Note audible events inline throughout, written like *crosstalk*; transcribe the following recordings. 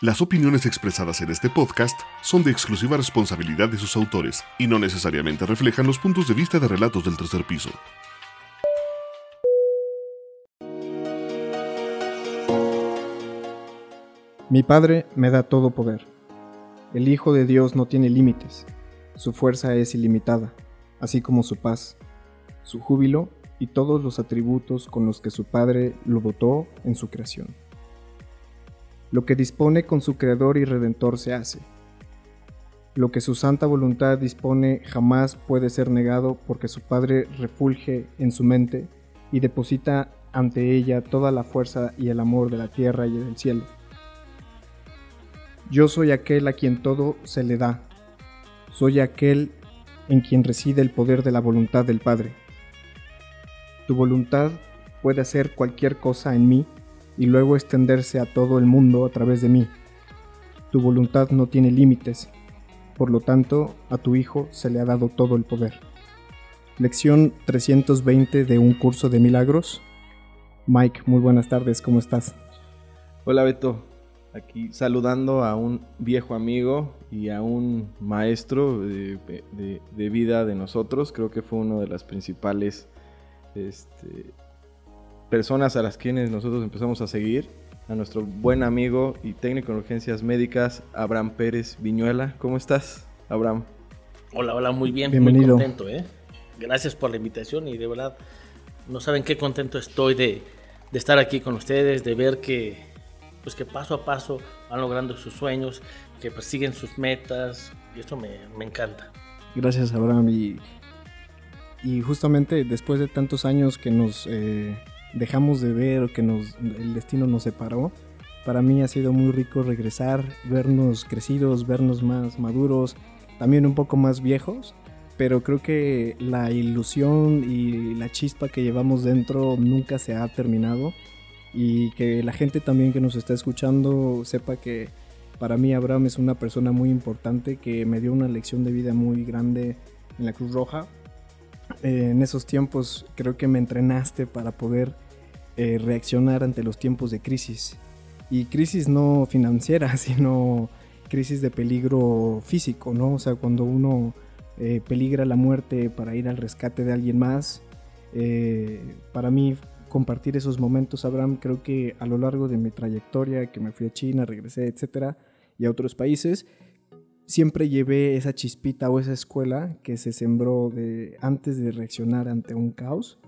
Las opiniones expresadas en este podcast son de exclusiva responsabilidad de sus autores y no necesariamente reflejan los puntos de vista de relatos del tercer piso. Mi Padre me da todo poder. El Hijo de Dios no tiene límites. Su fuerza es ilimitada, así como su paz, su júbilo y todos los atributos con los que su Padre lo dotó en su creación. Lo que dispone con su Creador y Redentor se hace. Lo que su santa voluntad dispone jamás puede ser negado porque su Padre refulge en su mente y deposita ante ella toda la fuerza y el amor de la tierra y del cielo. Yo soy aquel a quien todo se le da. Soy aquel en quien reside el poder de la voluntad del Padre. Tu voluntad puede hacer cualquier cosa en mí y luego extenderse a todo el mundo a través de mí. Tu voluntad no tiene límites, por lo tanto a tu Hijo se le ha dado todo el poder. Lección 320 de un curso de milagros. Mike, muy buenas tardes, ¿cómo estás? Hola, Beto aquí saludando a un viejo amigo y a un maestro de, vida de nosotros. Creo que fue una de las principales este, personas a las quienes nosotros empezamos a seguir. A nuestro buen amigo y técnico en urgencias médicas, Abraham Pérez Viñuela. ¿Cómo estás, Abraham? Hola, hola, muy bien, Bienvenido. muy contento, ¿eh? Gracias por la invitación y de verdad, no saben qué contento estoy de, de estar aquí con ustedes, de ver que pues que paso a paso van logrando sus sueños, que persiguen sus metas, y eso me, encanta. Gracias, Abraham. Y, y, justamente después de tantos años que nos eh, dejamos de ver, que nos, el destino nos separó, para mí ha sido muy rico regresar, vernos crecidos, vernos más maduros, también un poco más viejos, pero creo que la ilusión y la chispa que llevamos dentro nunca se ha terminado y que la gente también que nos está escuchando sepa que para mí Abraham es una persona muy importante que me dio una lección de vida muy grande en la Cruz Roja. Eh, en esos tiempos creo que me entrenaste para poder eh, reaccionar ante los tiempos de crisis. Y crisis no financiera, *laughs* sino crisis de peligro físico, ¿no? O sea, cuando uno eh, peligra la muerte para ir al rescate de alguien más, para mí compartir esos momentos, Abraham. Creo que a lo largo de mi trayectoria, que me fui a China, regresé, etcétera, y a otros países, siempre llevé esa chispita o esa escuela que se sembró de antes de reaccionar ante un caos.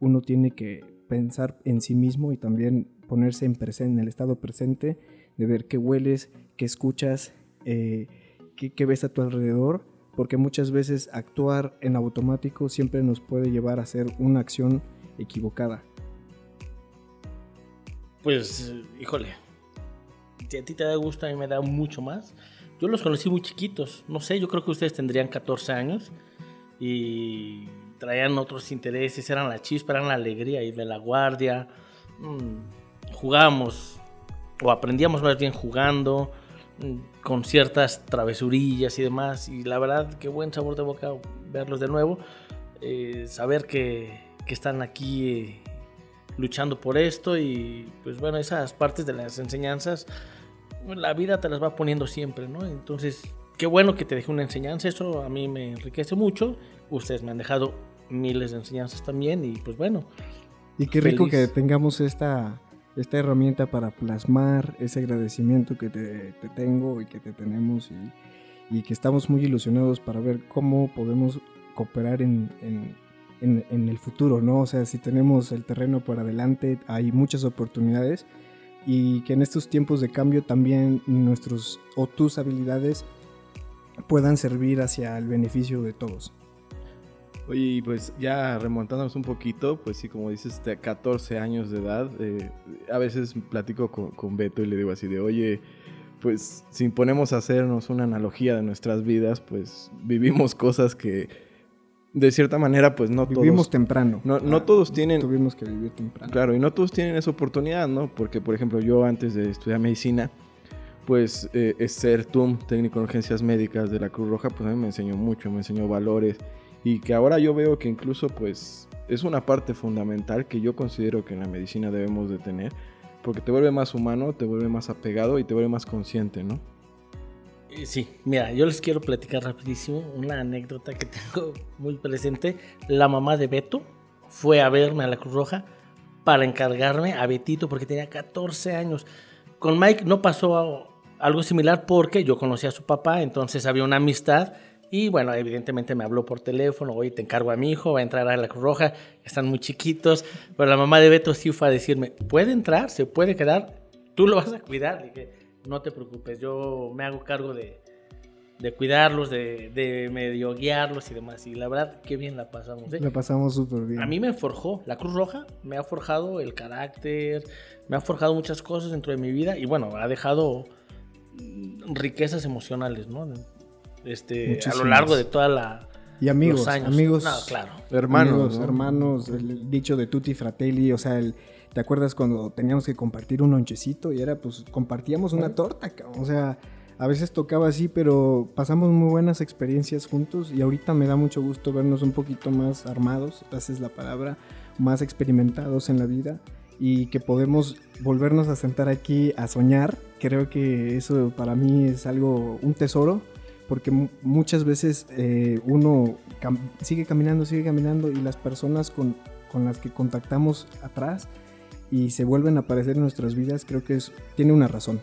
Uno tiene que pensar en sí mismo y también ponerse en, presente, en el estado presente, de ver qué hueles, qué escuchas, eh, qué, qué ves a tu alrededor, porque muchas veces actuar en automático siempre nos puede llevar a hacer una acción equivocada. Pues, híjole, si a ti te da gusto, a mí me da mucho más. Yo los conocí muy chiquitos, no sé, yo creo que ustedes tendrían 14 años y traían otros intereses, eran la chispa, eran la alegría, ir de la guardia, mm, jugábamos o aprendíamos más bien jugando, mm, con ciertas travesurillas y demás, y la verdad, qué buen sabor de boca verlos de nuevo, eh, saber que, que, están aquí luchando por esto y pues bueno, esas partes de las enseñanzas, la vida te las va poniendo siempre, ¿no? Entonces, qué bueno que te dejé una enseñanza, eso a mí me enriquece mucho, ustedes me han dejado miles de enseñanzas también y pues bueno. Y qué rico que tengamos esta, esta herramienta para plasmar ese agradecimiento que te, tengo y que te tenemos y, y, que estamos muy ilusionados para ver cómo podemos cooperar en, en en, el futuro, ¿no? O sea, si tenemos el terreno por adelante, hay muchas oportunidades y que en estos tiempos de cambio también nuestros o tus habilidades puedan servir hacia el beneficio de todos. Oye, pues ya remontándonos un poquito, pues sí, como dices, de 14 años de edad, eh, a veces platico con, con, Beto y le digo así de, oye, pues si ponemos a hacernos una analogía de nuestras vidas, pues vivimos cosas que de cierta manera, pues no Vivimos todos... temprano. No, no todos tienen... Tuvimos que vivir temprano. Claro, y no todos tienen esa oportunidad, ¿no? Porque, por ejemplo, yo antes de estudiar medicina, pues eh, es ser TUM, técnico en urgencias médicas de la Cruz Roja, pues a mí me enseñó mucho, me enseñó valores y que ahora yo veo que incluso pues es una parte fundamental que yo considero que en la medicina debemos de tener, porque te vuelve más humano, te vuelve más apegado y te vuelve más consciente, ¿no? Eh, Sí, mira, yo les quiero platicar rapidísimo una anécdota que *laughs* tengo muy presente. La mamá de Beto fue a verme a la Cruz Roja para encargarme a Betito porque tenía 14 años. Con Mike no pasó algo similar porque yo conocía a su papá, entonces había una amistad y bueno, evidentemente me habló por teléfono, oye, te encargo a mi hijo, va a entrar a la Cruz Roja, están muy chiquitos, pero la mamá de Beto sí fue a decirme, puede entrar, se puede quedar, tú lo vas a cuidar. Le dije, no te preocupes, yo me hago cargo de, de cuidarlos, de, de medio guiarlos y demás. Y la verdad, qué bien la pasamos. ¿eh? La pasamos súper bien. A mí me forjó, la Cruz Roja me ha forjado el carácter, me ha forjado muchas cosas dentro de mi vida y bueno, ha dejado riquezas emocionales, ¿no? Este, a lo largo de toda la... y amigos, los años. amigos, No, claro. Hermanos, amigos, ¿no? hermanos, el dicho de tutti fratelli, o sea, el- ¿te acuerdas cuando teníamos que compartir un lonchecito y era pues compartíamos una torta, cabrón? o sea, a veces tocaba así, pero pasamos muy buenas experiencias juntos y ahorita me da mucho gusto vernos un poquito más armados, esa es la palabra, más experimentados en la vida y que podemos volvernos a sentar aquí a soñar. Creo que eso para mí es algo, un tesoro, porque mu- muchas veces eh, uno cam- sigue caminando, sigue caminando y las personas con, con las que contactamos atrás y se vuelven a aparecer en nuestras vidas, creo que es, tiene una razón.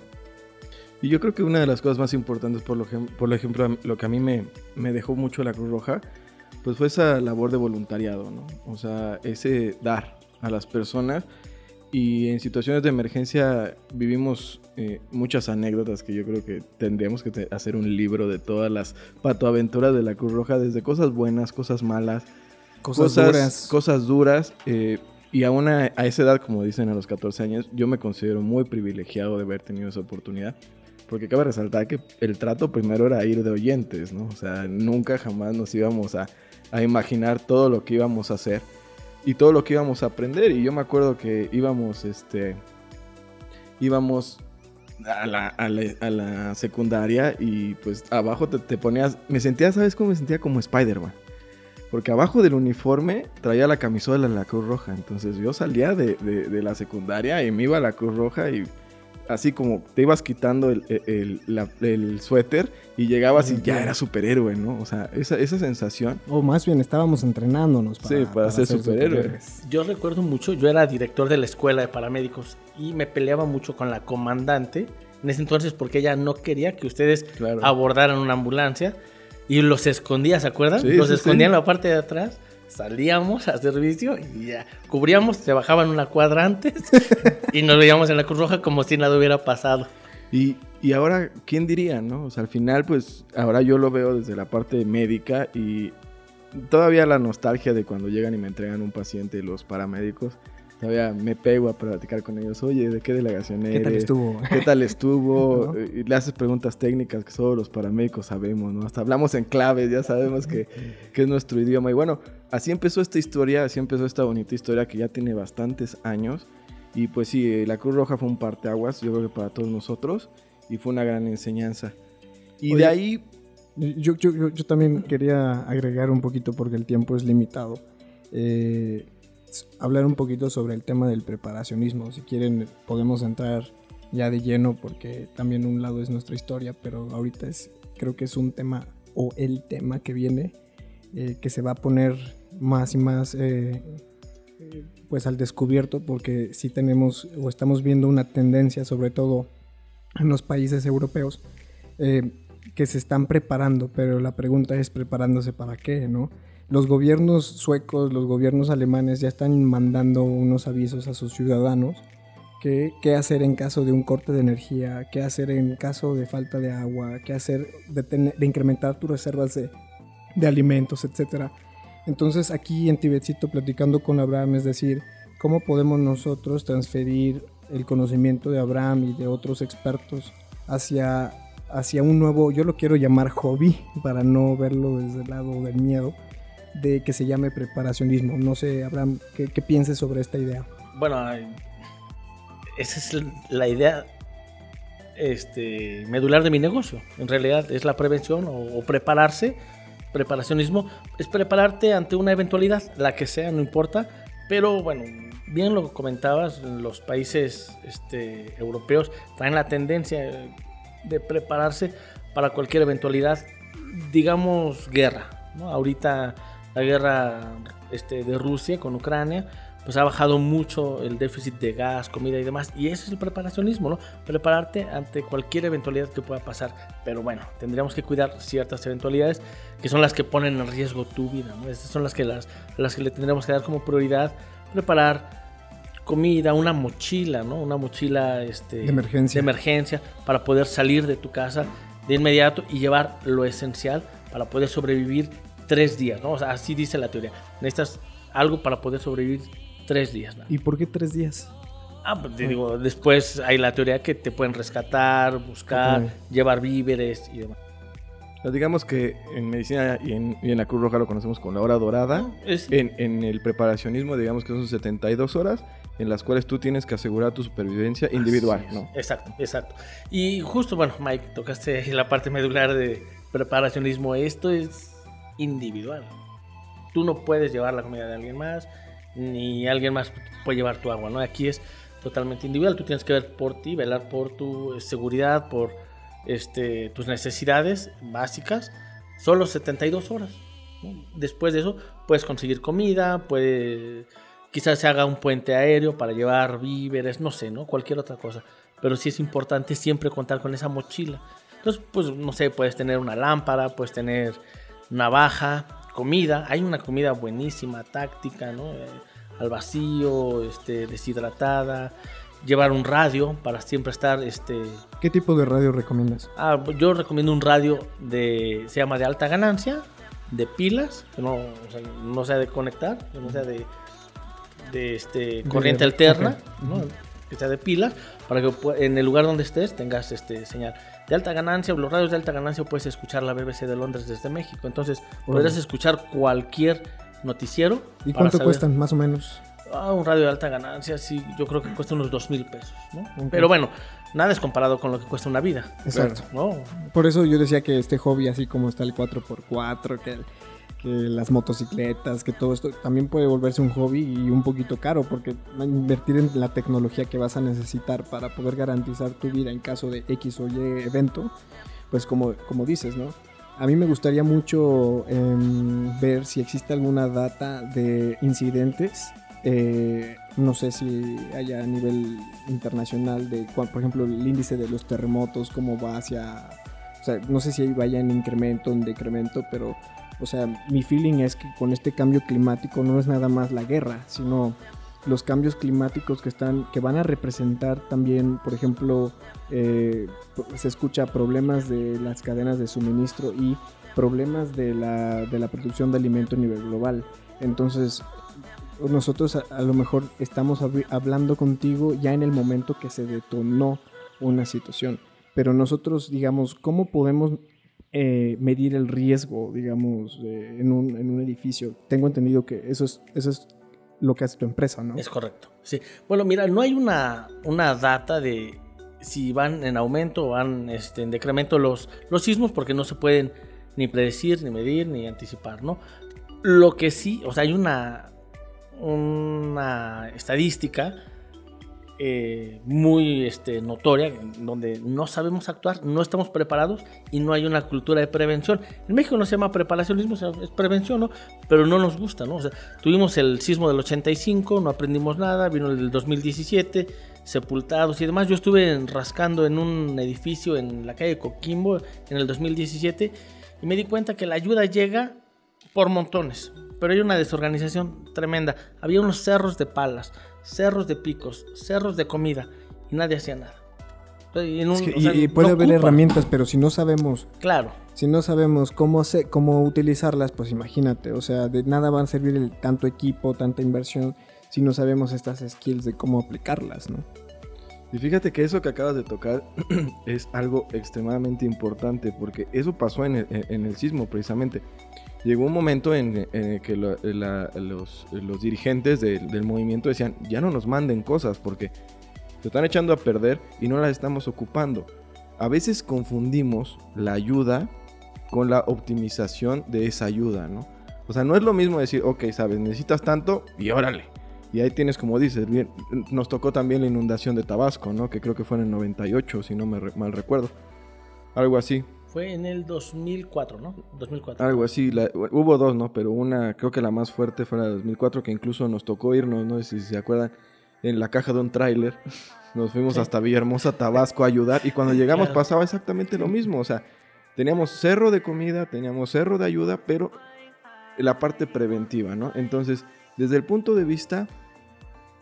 Y yo creo que una de las cosas más importantes, por, lo, por ejemplo, lo que a mí me, me dejó mucho la Cruz Roja, pues fue esa labor de voluntariado, ¿no? O sea, ese dar a las personas. Y en situaciones de emergencia vivimos eh, muchas anécdotas que yo creo que tendríamos que hacer un libro de todas las patoaventuras de la Cruz Roja, desde cosas buenas, cosas malas, Cosas, duras. cosas duras, eh, y aún a, a esa edad, como dicen a los 14 años, yo me considero muy privilegiado de haber tenido esa oportunidad. Porque cabe resaltar que el trato primero era ir de oyentes, ¿no? O sea, nunca jamás nos íbamos a, a imaginar todo lo que íbamos a hacer y todo lo que íbamos a aprender. Y yo me acuerdo que íbamos, este, íbamos a la, a la- secundaria y pues abajo te, te ponías, me sentía, ¿sabes cómo me sentía? Como Spider-Man. Porque abajo del uniforme traía la camisola de la Cruz Roja. Entonces yo salía de, de- de la secundaria y me iba a la Cruz Roja y así como te ibas quitando el, el- la- el suéter y llegabas y ya era superhéroe, ¿no? O sea, esa, esa sensación. O más bien estábamos entrenándonos para, Sí, para ser superhéroes. Yo recuerdo mucho, yo era director de la escuela de paramédicos y me peleaba mucho con la comandante en ese entonces porque ella no quería que ustedes Claro. abordaran una ambulancia y los escondía, ¿se acuerdan? Sí, los sí, escondía sí. en la parte de atrás, salíamos a servicio y ya cubríamos, se bajaban una cuadra antes *laughs* y nos veíamos en la Cruz Roja como si nada hubiera pasado. Y, y ahora, ¿quién diría, no? O sea, al final, pues, ahora yo lo veo desde la parte médica y todavía la nostalgia de cuando llegan y me entregan un paciente los paramédicos, todavía me pego a platicar con ellos, oye, ¿de qué delegación eres? ¿Qué tal estuvo? ¿Qué tal estuvo? *laughs* ¿No? Y le haces preguntas técnicas que solo los paramédicos sabemos, ¿no? Hasta hablamos en claves, ya sabemos que, que es nuestro idioma. Y bueno, así empezó esta historia, así empezó esta bonita historia que ya tiene bastantes años. Y pues sí, eh, la Cruz Roja fue un parteaguas, yo creo que para todos nosotros, y fue una gran enseñanza. Y Oye, de ahí, Yo, yo, yo, yo también quería agregar un poquito porque el tiempo es limitado. eh, hablar un poquito sobre el tema del preparacionismo. Si quieren podemos entrar ya de lleno porque también un lado es nuestra historia, pero ahorita es creo que es un tema o el tema que viene eh, que se va a poner más y más eh, eh, pues al descubierto porque sí tenemos o estamos viendo una tendencia sobre todo en los países europeos eh, que se están preparando, pero la pregunta es preparándose para qué, ¿no? Los gobiernos suecos, los gobiernos alemanes ya están mandando unos avisos a sus ciudadanos que qué hacer en caso de un corte de energía, qué hacer en caso de falta de agua, qué hacer de, incrementar tus reservas de, de alimentos, etcétera. Entonces aquí en Tibetcito platicando con Abraham es decir, cómo podemos nosotros transferir el conocimiento de Abraham y de otros expertos hacia, hacia un nuevo, yo lo quiero llamar hobby, para no verlo desde el lado del miedo, de que se llame preparacionismo. No sé, Abraham, ¿qué, qué pienses sobre esta idea? Bueno, esa es la idea este, medular de mi negocio. En realidad es la prevención o, o, prepararse. Preparacionismo es prepararte ante una eventualidad, la que sea, no importa. Pero bueno, bien lo comentabas, los países este, europeos traen la tendencia de prepararse para cualquier eventualidad, digamos guerra. ¿no? Ahorita la guerra este, de Rusia con Ucrania, pues ha bajado mucho el déficit de gas, comida y demás. Y eso es el preparacionismo, ¿no? Prepararte ante cualquier eventualidad que pueda pasar. Pero bueno, tendríamos que cuidar ciertas eventualidades que son las que ponen en riesgo tu vida, ¿no? Estas son las que, las, las que le tendremos que dar como prioridad. Preparar comida, una mochila, ¿no? Una mochila este, de, emergencia. de emergencia para poder salir de tu casa de inmediato y llevar lo esencial para poder sobrevivir tres días, ¿no? O sea, así dice la teoría. Necesitas algo para poder sobrevivir tres días. ¿no? ¿Y por qué tres días? Ah, pues te digo, después hay la teoría que te pueden rescatar, buscar, Ok. llevar víveres y demás. Digamos que en medicina y en, y en la Cruz Roja lo conocemos como la hora dorada. Es, En, en el preparacionismo, digamos que son 72 horas en las cuales tú tienes que asegurar tu supervivencia individual. ¿no? Exacto, exacto. Y justo, bueno, Mike, tocaste ahí la parte medular de preparacionismo. Esto es individual. Tú no puedes llevar la comida de alguien más, ni alguien más puede llevar tu agua, ¿no? Aquí es totalmente individual. Tú tienes que ver por ti, velar por tu eh, seguridad, por este, tus necesidades básicas. Solo 72 horas. Después de eso, puedes conseguir comida, puedes quizás se haga un puente aéreo para llevar víveres, no sé, ¿no? Cualquier otra cosa. Pero sí es importante siempre contar con esa mochila. Entonces, pues, no sé, puedes tener una lámpara, puedes tener navaja, comida. Hay una comida buenísima, táctica, ¿no? Eh, al vacío, este, deshidratada. Llevar un radio para siempre estar, este... ¿Qué tipo de radio recomiendas? Ah, yo recomiendo un radio de... Se llama de alta ganancia, de pilas, que no, o sea, no sea de conectar, que no sea de de este, corriente De- alterna. ¿no? Que sea de pilas, para que en el lugar donde estés tengas este señal de alta ganancia. Los radios de alta ganancia puedes escuchar la BBC de Londres desde México, entonces podrás escuchar cualquier noticiero. ¿Y cuánto saber- cuestan, más o menos? Ah, un radio de alta ganancia, sí, yo creo que cuesta unos dos mil pesos, ¿no? Pero bueno, nada es comparado con lo que cuesta una vida, Exacto. ¿no? Por eso yo decía que este hobby, así como está el 4x4, que, que las motocicletas, que todo esto, también puede volverse un hobby y un poquito caro, porque invertir en la tecnología que vas a necesitar para poder garantizar tu vida en caso de X o Y evento, pues como, como dices, ¿no? A mí me gustaría mucho em, ver si existe alguna data de incidentes. eh, no sé si haya a nivel internacional de, por ejemplo, el índice de los terremotos, cómo va hacia... O sea, no sé si vaya en incremento, en decremento, pero, o sea, mi feeling es que con este cambio climático no es nada más la guerra, sino los cambios climáticos que están que van a representar también por ejemplo eh, se escucha problemas de las cadenas de suministro y problemas de la, de la producción de alimento a nivel global. Entonces nosotros a, lo mejor estamos habl- hablando contigo ya en el momento que se detonó una situación pero nosotros digamos cómo podemos eh, medir el riesgo digamos en, un, en un edificio tengo entendido que eso es eso es lo que hace tu empresa, ¿no? Es correcto. Sí. Bueno, mira, no hay una, una data de si van en aumento o van este, en decremento los, los sismos porque no se pueden ni predecir, ni medir, ni anticipar, ¿no? Lo que sí, o sea, hay una, una estadística eh, muy este, notoria donde no sabemos actuar, no estamos preparados y no hay una cultura de prevención. En México no se llama preparacionismo, es prevención, ¿no? Pero no nos gusta, ¿no? O sea, tuvimos el sismo del 85, no aprendimos nada, vino el del 2017, sepultados y demás. Yo estuve rascando en un edificio en la calle Coquimbo en el 2017 y me di cuenta que la ayuda llega por montones, pero hay una desorganización tremenda. Había unos cerros de palas, cerros de picos, cerros de comida y nadie hacía nada. Y, en un- Es que- o sea, y, y puede no haber ocupa. herramientas, pero si no sabemos, Claro, si no sabemos cómo hacer, cómo utilizarlas, pues imagínate, o sea, de nada va a servir el tanto equipo, tanta inversión, si no sabemos estas skills de cómo aplicarlas, ¿no? Y fíjate que eso que acabas de tocar *clears throat* es algo extremadamente importante porque eso pasó en el, en el sismo precisamente. Llegó un momento en, que lo- la- los, dirigentes del- movimiento decían, ya no nos manden cosas porque se están echando a perder y no las estamos ocupando. A veces confundimos la ayuda con la optimización de esa ayuda, ¿no? O sea, no es lo mismo decir, ok, sabes, necesitas tanto y órale. Y ahí tienes, como dices, bien, nos tocó también la inundación de Tabasco, ¿no? Que creo que fue en el 98, si no me mal recuerdo. Algo así, Fue en el 2004, ¿no? 2004. algo así. la- hubo dos, ¿no? Pero una, creo que la más fuerte fue la de 2004, que incluso nos tocó irnos, no sé si se acuerdan, en la caja de un tráiler. Nos fuimos Sí. hasta Villahermosa, Tabasco a ayudar. Y cuando llegamos Claro. pasaba exactamente lo mismo. O sea, teníamos cerro de comida, teníamos cerro de ayuda, pero la parte preventiva, ¿no? Entonces, desde el punto de vista,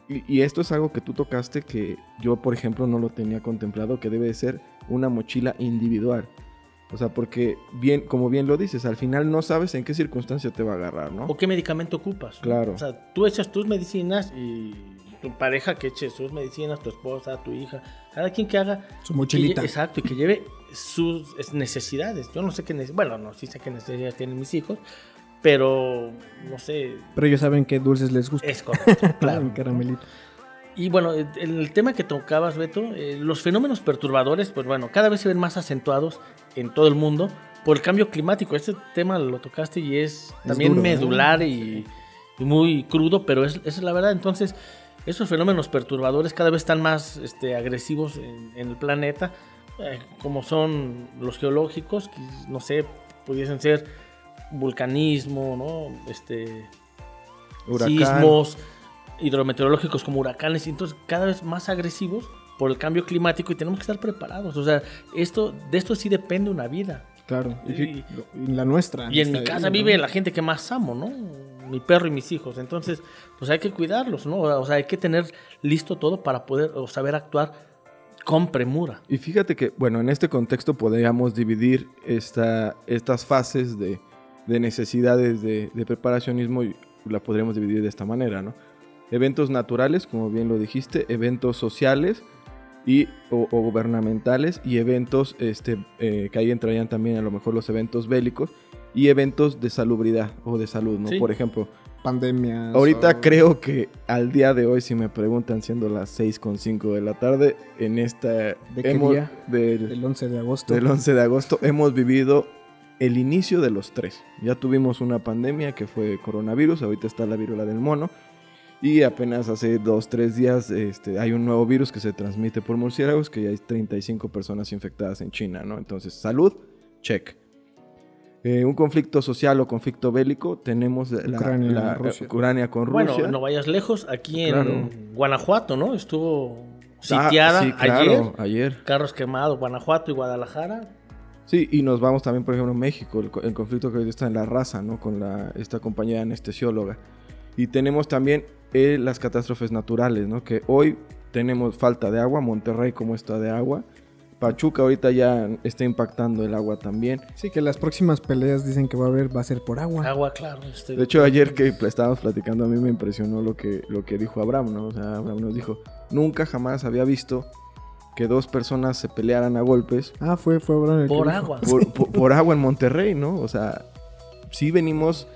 y, y esto es algo que tú tocaste que yo, por ejemplo, no lo tenía contemplado, que debe de ser una mochila individual. O sea, porque bien, como bien lo dices, al final no sabes en qué circunstancia te va a agarrar, ¿no? ¿O qué medicamento ocupas? ¿no? Claro. O sea, tú echas tus medicinas y tu pareja que eche sus medicinas, tu esposa, tu hija, cada quien que haga. Su mochilita. que exacto, y que lleve sus es, necesidades. Yo no sé qué necesidades. Bueno, no, sí sé qué necesidades tienen mis hijos, pero no sé. Pero ellos saben qué dulces les gusta. Es correcto, *laughs* Claro, claro. un caramelito. Y bueno, el, el tema que tocabas, Beto, eh, los fenómenos perturbadores, pues bueno, cada vez se ven más acentuados en todo el mundo por el cambio climático. Este tema lo tocaste y es también duro, medular y, y muy crudo, pero es, esa es la verdad. Entonces, esos fenómenos perturbadores cada vez están más este, agresivos en, en el planeta, eh, como son los geológicos, que no sé, pudiesen ser vulcanismo, ¿no? Este, sismos hidrometeorológicos como huracanes, y entonces cada vez más agresivos por el cambio climático y tenemos que estar preparados. O sea, esto, de esto sí depende una vida. Claro. Y, la nuestra. Y en mi casa vive la gente que más amo, ¿no? Mi perro y mis hijos. Entonces, pues hay que cuidarlos, ¿no? O sea, hay que tener listo todo para poder o saber actuar con premura. Y fíjate que, bueno, en este contexto podríamos dividir esta, estas fases de, de necesidades de, de preparacionismo y la podríamos dividir de esta manera, ¿no? Eventos naturales, como bien lo dijiste, eventos sociales y, o, o gubernamentales y eventos este, eh, que ahí entrarían también a lo mejor los eventos bélicos y eventos de salubridad o de salud, ¿no? Sí. Por ejemplo, Pandemias. Ahorita o- creo que al día de hoy, si me preguntan, siendo las 6.5 de la tarde, en esta... ¿De qué hemos- día? Del, El 11 de agosto. del 11 de agosto hemos vivido el inicio de los tres. Ya tuvimos una pandemia que fue coronavirus, ahorita está la viruela del mono. Y apenas hace dos, tres días este, hay un nuevo virus que se transmite por murciélagos, que ya hay 35 personas infectadas en China, ¿no? Entonces, salud, check. Eh, un conflicto social o conflicto bélico, tenemos la, Ucrania, la- Rusia. Ucrania con Rusia. Bueno, no vayas lejos. Aquí en Claro. Guanajuato, ¿no? Estuvo Ah, sitiada sí, claro, ayer. ayer. Carros quemados, Guanajuato y Guadalajara. Sí, y nos vamos también, por ejemplo, a México, el, co- el conflicto que ahorita está en la raza, ¿no? Con la, esta compañía anestesióloga. Y tenemos también eh, las catástrofes naturales, ¿no? Que hoy tenemos falta de agua, Monterrey como está de agua. Pachuca ahorita ya está impactando el agua también. Sí, que las próximas peleas dicen que va a haber, va a ser por agua. Agua, claro. este, De hecho, ayer que estábamos platicando, a mí me impresionó lo que, lo que dijo Abraham, ¿no? O sea, Abraham nos dijo, nunca jamás había visto que dos personas se pelearan a golpes Ah, fue, fue Abraham el que por dijo. agua. por, por- por agua en Monterrey, ¿no? O sea, sí venimos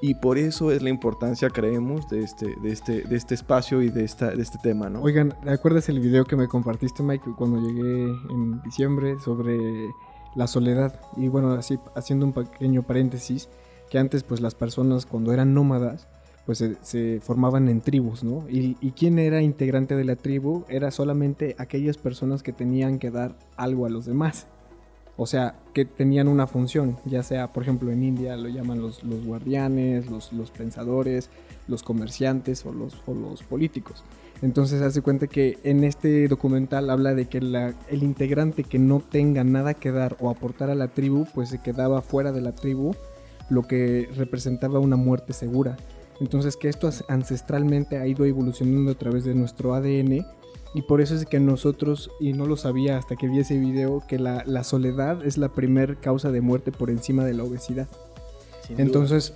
y por eso es la importancia, creemos, de este, de este, de este espacio y de, esta, de este tema, ¿no? Oigan, ¿recuerdas el video que me compartiste, Mike, cuando llegué en diciembre sobre la soledad? Y bueno, así haciendo un pequeño paréntesis, que antes pues las personas cuando eran nómadas pues se, formaban en tribus, ¿no? Y, y quién era integrante de la tribu era solamente aquellas personas que tenían que dar algo a los demás. O sea, que tenían una función, ya sea, por ejemplo, en India lo llaman los, guardianes, los, pensadores, los comerciantes o los, políticos. Entonces hace cuenta que en este documental habla de que el integrante que no tenga nada que dar o aportar a la tribu, pues se quedaba fuera de la tribu, lo que representaba una muerte segura. Entonces que esto ancestralmente ha ido evolucionando a través de nuestro ADN y por eso es que nosotros, y no lo sabía hasta que vi ese video, que la, la soledad es la primer causa de muerte por encima de la obesidad. sin duda. Entonces,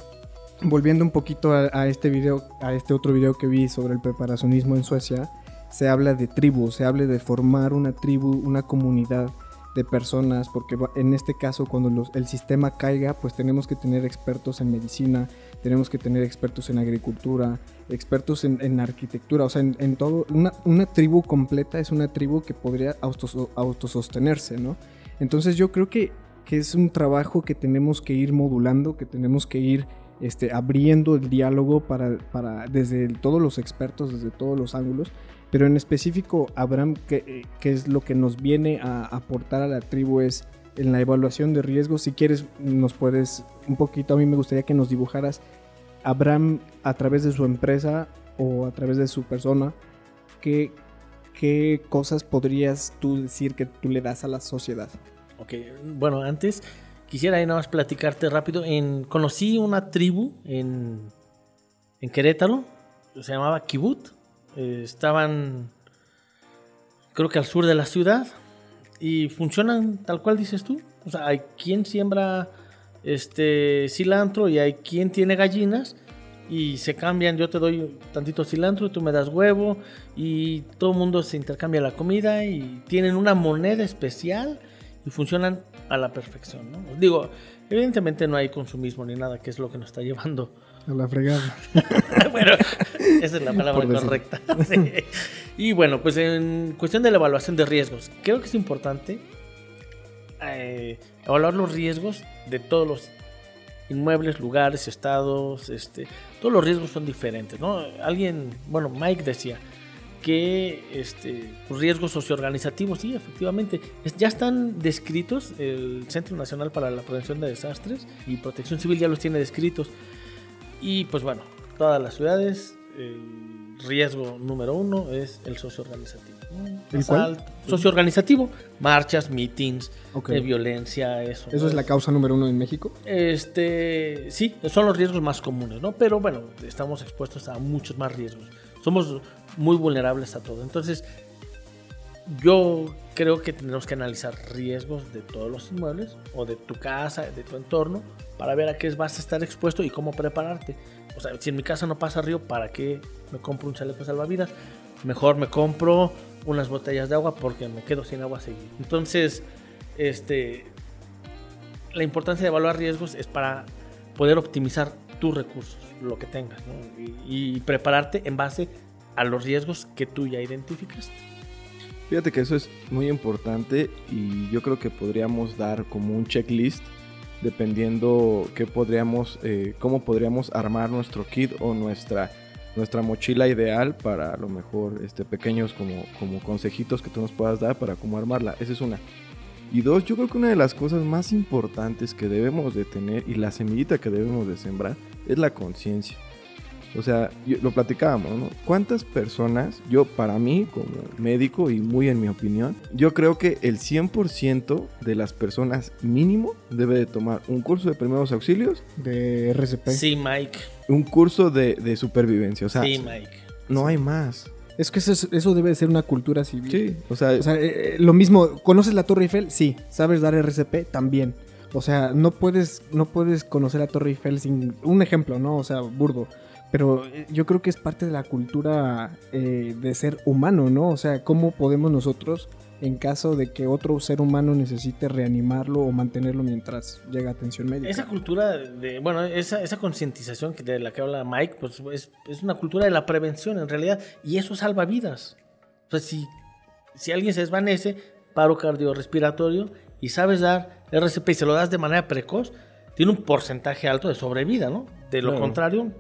volviendo un poquito a, a este video, a este otro video que vi sobre el preparacionismo en Suecia, se habla de tribu, se habla de formar una tribu, una comunidad de personas, porque en este caso cuando los- el sistema caiga, pues tenemos que tener expertos en medicina, tenemos que tener expertos en agricultura, expertos en, en arquitectura, o sea, en, en todo, una, una tribu completa es una tribu que podría autos- autosostenerse, ¿no? Entonces yo creo que, que es un trabajo que tenemos que ir modulando, que tenemos que ir este, abriendo el diálogo para, para desde el- todos los expertos, desde todos los ángulos, pero en específico, Abraham, ¿qué, qué es lo que nos viene a aportar a la tribu? Es en la evaluación de riesgos. Si quieres, nos puedes un poquito, a mí me gustaría que nos dibujaras Abraham a través de su empresa o a través de su persona, ¿qué, qué cosas podrías tú decir que tú le das a la sociedad? Ok, bueno, antes quisiera nada más platicarte rápido. En, conocí una tribu en, en Querétaro, se llamaba Kibut. Eh, estaban, creo que al sur de la ciudad, y funcionan tal cual dices tú. O sea, hay quien siembra este cilantro y hay quien tiene gallinas y se cambian. Yo te doy tantito cilantro, tú me das huevo y todo el mundo se intercambia la comida y tienen una moneda especial y funcionan a la perfección. ¿no? Digo, evidentemente no hay consumismo ni nada, que es lo que nos está llevando. A la fregada. *laughs* bueno, esa es la palabra correcta. *laughs* Sí. Y bueno, pues en cuestión de la evaluación de riesgos, creo que es importante eh, evaluar los riesgos de todos los inmuebles, lugares, estados, este, todos los riesgos son diferentes, ¿no? Alguien, bueno, Mike decía que este, los riesgos socioorganizativos, sí, efectivamente, es- ya están descritos, el Centro Nacional para la Prevención de Desastres y Protección Civil ya los tiene descritos. Y pues bueno, todas las ciudades, el riesgo número uno es el socioorganizativo. ¿no? ¿El Más cuál? alto. Socioorganizativo, marchas, meetings, Ok. de violencia, eso. ¿Eso es la causa número uno en México? Este, sí, son los riesgos más comunes, ¿no? Pero bueno, estamos expuestos a muchos más riesgos. Somos muy vulnerables a todo. Entonces, yo creo que tenemos que analizar riesgos de todos los inmuebles o de tu casa, de tu entorno, para ver a qué vas a estar expuesto y cómo prepararte. O sea, si en mi casa no pasa río, ¿para qué me compro un chaleco salvavidas? Mejor me compro unas botellas de agua porque me quedo sin agua seguido. Entonces, este, la importancia de evaluar riesgos es para poder optimizar tus recursos, lo que tengas, ¿no? y, y prepararte en base a los riesgos que tú ya identificaste. Fíjate que eso es muy importante y yo creo que podríamos dar como un checklist dependiendo qué podríamos, eh, cómo podríamos armar nuestro kit o nuestra, nuestra mochila ideal para lo mejor este, pequeños como, como consejitos que tú nos puedas dar para cómo armarla. Esa es una. Y dos, yo creo que una de las cosas más importantes que debemos de tener y la semillita que debemos de sembrar es la conciencia. O sea, yo- lo platicábamos, ¿no? ¿Cuántas personas, yo para mí como médico y muy en mi opinión, yo creo que el 100% de las personas mínimo debe de tomar un curso de primeros auxilios, De RCP. Sí, Mike. un curso de, de supervivencia. O sea, sí, Mike. no hay más. Es que eso, es- eso debe de ser una cultura civil. Sí, o sea, O sea, eh, eh, lo mismo, ¿conoces la Torre Eiffel? Sí. ¿Sabes dar RCP? También. O sea, no puedes, no puedes conocer la Torre Eiffel sin... Un ejemplo, ¿no? O sea, burdo. Pero eh, yo creo que es parte de la cultura eh, de ser humano, ¿no? O sea, ¿cómo podemos nosotros, en caso de que otro ser humano necesite reanimarlo o mantenerlo mientras llega atención médica? Esa cultura de, bueno, esa, esa concientización de la que habla Mike, pues es, es una cultura de la prevención en realidad, y eso salva vidas. O sea, si, si alguien se desvanece, paro cardiorrespiratorio, y sabes dar RCP y se lo das de manera precoz, tiene un porcentaje alto de sobrevida, ¿no? De lo Claro. contrario,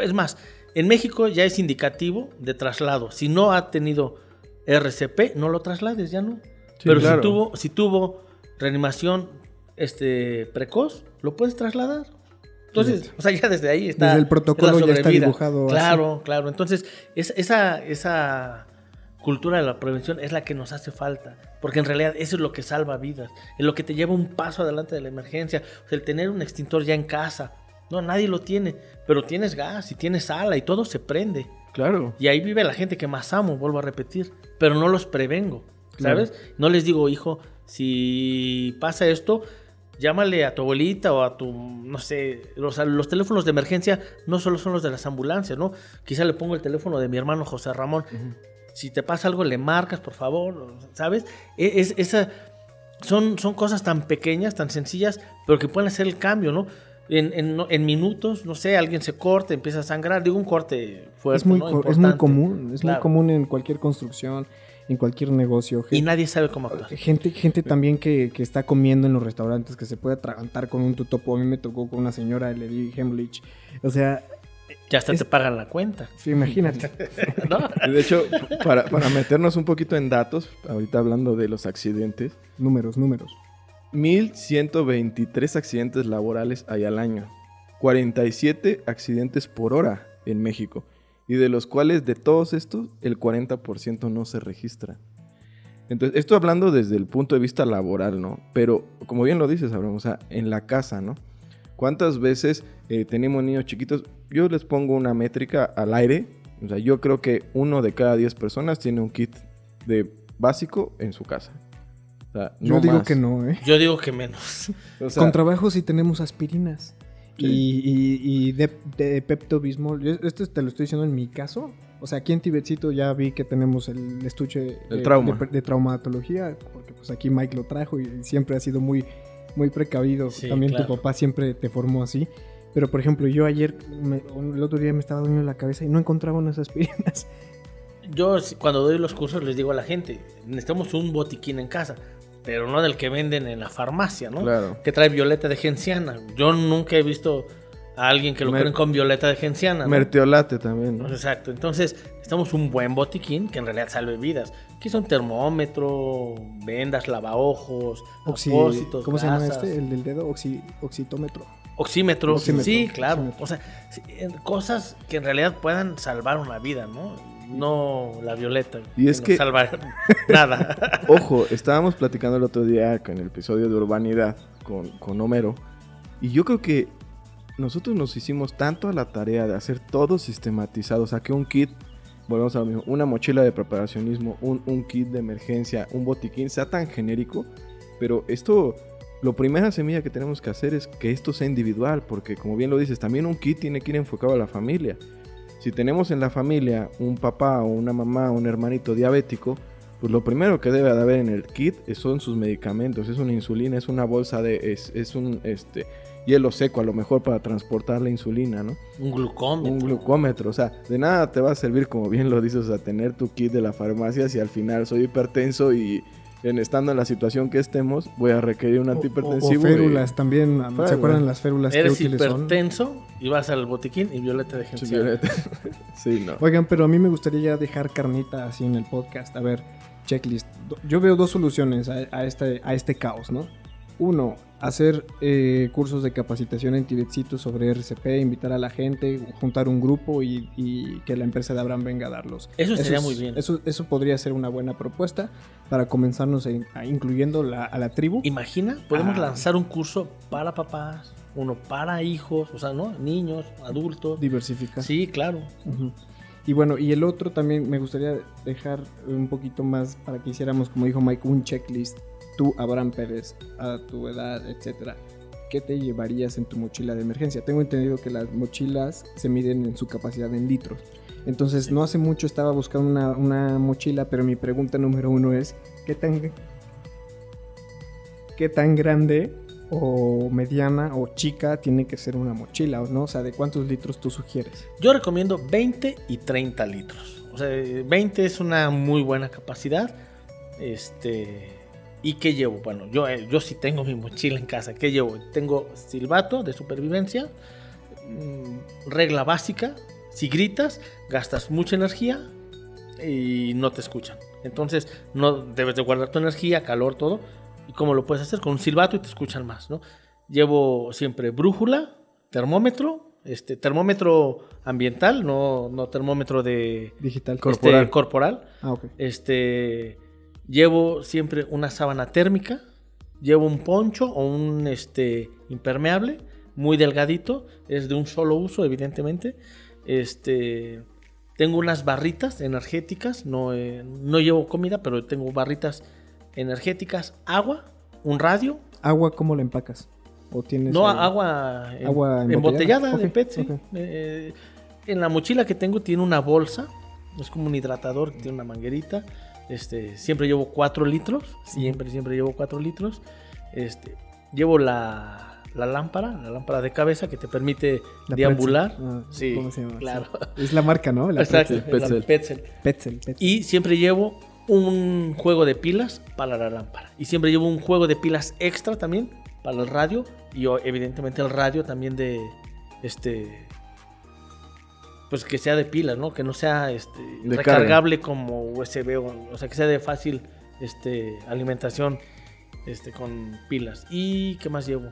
es más, en México ya es indicativo de traslado. Si no ha tenido RCP, no lo traslades, ya no. Sí, Pero claro. si tuvo, si tuvo reanimación este, precoz, lo puedes trasladar. Entonces, o sea, ya desde ahí está. Desde el protocolo ya está dibujado así. Claro, claro. Entonces, es- esa, esa cultura de la prevención es la que nos hace falta. Porque en realidad eso es lo que salva vidas. Es lo que te lleva un paso adelante de la emergencia. O sea, el tener un extintor ya en casa. No, nadie lo tiene. Pero tienes gas y tienes sala y todo se prende. claro. Y ahí vive la gente que más amo, vuelvo a repetir. Pero no los prevengo, ¿sabes? No les digo, hijo, si pasa esto, llámale a tu abuelita o a tu, no sé, los, los teléfonos de emergencia no solo son los de las ambulancias, ¿no? Quizá le pongo el teléfono de mi hermano José Ramón. Si te pasa algo, le marcas, por favor, ¿sabes? E- Es, esa, son, son cosas tan pequeñas, tan sencillas, pero que pueden hacer el cambio, ¿no? En, en, no- en minutos, no sé, alguien se corta, empieza a sangrar, digo un corte fuerte, es muy, ¿no? co- es muy Importante. común, es Claro. muy común en cualquier construcción, en cualquier negocio. Y nadie sabe cómo actuar. Gente, gente también que, que está comiendo en los restaurantes, que se puede atragantar con un tutopo. A mí me tocó con una señora, le di Hemlich. O sea, Ya hasta es- te pagan la cuenta, sí, imagínate. *laughs* de hecho, para, para meternos un poquito en datos, ahorita hablando de los accidentes, números, números. 1123 accidentes laborales hay al año, 47 accidentes por hora en México, y de los cuales de todos estos, el 40% no se registra. Entonces, esto hablando desde el punto de vista laboral, ¿no? Pero, como bien lo dices, Abraham, en la casa, ¿no? ¿Cuántas veces eh, tenemos niños chiquitos? Yo les pongo una métrica al aire. O sea, yo creo que uno de cada 10 personas tiene un kit de básico en su casa. O sea, Yo no digo más. que no, ¿eh? Yo digo que menos. *laughs* O sea, Con trabajo sí tenemos aspirinas. Sí. Y, y, y de, de Pepto-Bismol. Yo- Esto te lo estoy diciendo en mi caso. O sea, aquí en Tibetcito ya vi que tenemos el estuche El eh, trauma. de, de traumatología. Porque pues aquí Mike lo trajo y siempre ha sido muy, muy precavido. Sí, También claro. tu papá siempre te formó así. Pero por ejemplo, yo ayer, me- el otro día me estaba doliendo la cabeza y no encontraba unas aspirinas. Yo cuando doy los cursos les digo a la gente, necesitamos un botiquín en casa, pero no del que venden en la farmacia, ¿no? Claro. Que trae violeta de genciana. Yo nunca he visto a alguien que lo Mer- creen con violeta de genciana. ¿no? Mertiolate también, ¿no? Exacto, entonces necesitamos un buen botiquín que en realidad salve vidas. Aquí son termómetro, vendas, lavaojos, Oxi- apósitos, ¿Cómo se llama este? El del dedo, oxi- oxitómetro. Oxímetro, Oxímetro, sí, claro. oxímetro. O sea, cosas que en realidad puedan salvar una vida, ¿no? No la violeta. Y es no que- salva *laughs* nada. Ojo, estábamos platicando el otro día en el episodio de Urbanidad con, con Homero. Y yo creo que nosotros nos hicimos tanto a la tarea de hacer todo sistematizado. O sea, que un kit, volvemos a lo mismo, una mochila de preparacionismo, un, un kit de emergencia, un botiquín, sea tan genérico. Pero esto, lo primera semilla que tenemos que hacer es que esto sea individual. Porque como bien lo dices, también un kit tiene que ir enfocado a la familia. Si tenemos en la familia un papá o una mamá, un hermanito diabético, pues lo primero que debe de haber en el kit son sus medicamentos, es una insulina, es una bolsa de, es, es un este hielo seco a lo mejor para transportar la insulina, ¿no? Un glucómetro. Un glucómetro, o sea, de nada te va a servir, como bien lo dices, a tener tu kit de la farmacia si al final soy hipertenso y en estando en la situación que estemos voy a requerir un O- antihipertensivo. O, y- férulas también. ¿Se acuerdan las férulas que Eres son? hipertenso y vas al botiquín y violeta de Sí, genciana. Violeta. *laughs* sí, no. Oigan, pero a mí me gustaría ya dejar carnita así en el podcast. A ver, checklist. Yo veo dos soluciones a, a este, a este caos, ¿no? Uno, hacer eh, cursos de capacitación en Tibetcito sobre RCP, invitar a la gente, juntar un grupo y, y que la empresa de Abraham venga a darlos. Eso sería es- muy bien. Eso, eso podría ser una buena propuesta para comenzarnos en- a- incluyendo la- a la tribu. Imagina, podemos Ah. lanzar un curso para papás, uno para hijos, o sea, ¿no? Niños, adultos. Diversificar. Sí, claro. Y bueno, y el otro también me gustaría dejar un poquito más para que hiciéramos, como dijo Mike, un checklist. Tú, Abraham Pérez, a tu edad, etcétera. ¿Qué te llevarías en tu mochila de emergencia? Tengo entendido que las mochilas se miden en su capacidad en litros. Entonces, no hace mucho estaba buscando una, una mochila, pero mi pregunta número uno es: ¿qué tan, qué tan grande o mediana o chica tiene que ser una mochila? ¿no? O sea, ¿de cuántos litros tú sugieres? Yo recomiendo 20 y 30 litros. O sea, 20 es una muy buena capacidad. Este. ¿Y qué llevo? Bueno, yo, eh, yo sí tengo mi mochila en casa. ¿Qué llevo? Tengo silbato de supervivencia, mm, regla básica. Si gritas, gastas mucha energía y no te escuchan. Entonces, no debes de guardar tu energía, calor, todo. ¿Y cómo lo puedes hacer? Con un silbato y te escuchan más, ¿no? Llevo siempre brújula, termómetro, este termómetro ambiental, no, no termómetro de Digital. este, Corporal. corporal. Ah. Este llevo siempre una sábana térmica, llevo un poncho o un este impermeable muy delgadito, es de un solo uso evidentemente. Este tengo unas barritas energéticas, no, eh, no llevo comida, pero tengo barritas energéticas, agua, un radio, ¿Agua cómo la empacas? ¿O tienes no, agua, en- agua embotellada, de PET, sí. Eh, en la mochila que tengo tiene una bolsa, es como un hidratador que tiene una manguerita. Este, siempre llevo 4 litros. Siempre, siempre llevo 4 litros. Este, llevo la, la lámpara, la lámpara de cabeza que te permite La deambular. Ah, sí, ¿cómo se llama? claro. Es la marca, ¿no? La Exacto, Petzel. Petzel, Petzel. Y siempre llevo un juego de pilas para la lámpara. Y siempre llevo un juego de pilas extra también para el radio. Y evidentemente el radio también de este. Pues que sea de pilas, ¿no? Que no sea este, De recargable como USB. O, o sea, que sea de fácil este, alimentación este, con pilas. ¿Y qué más llevo?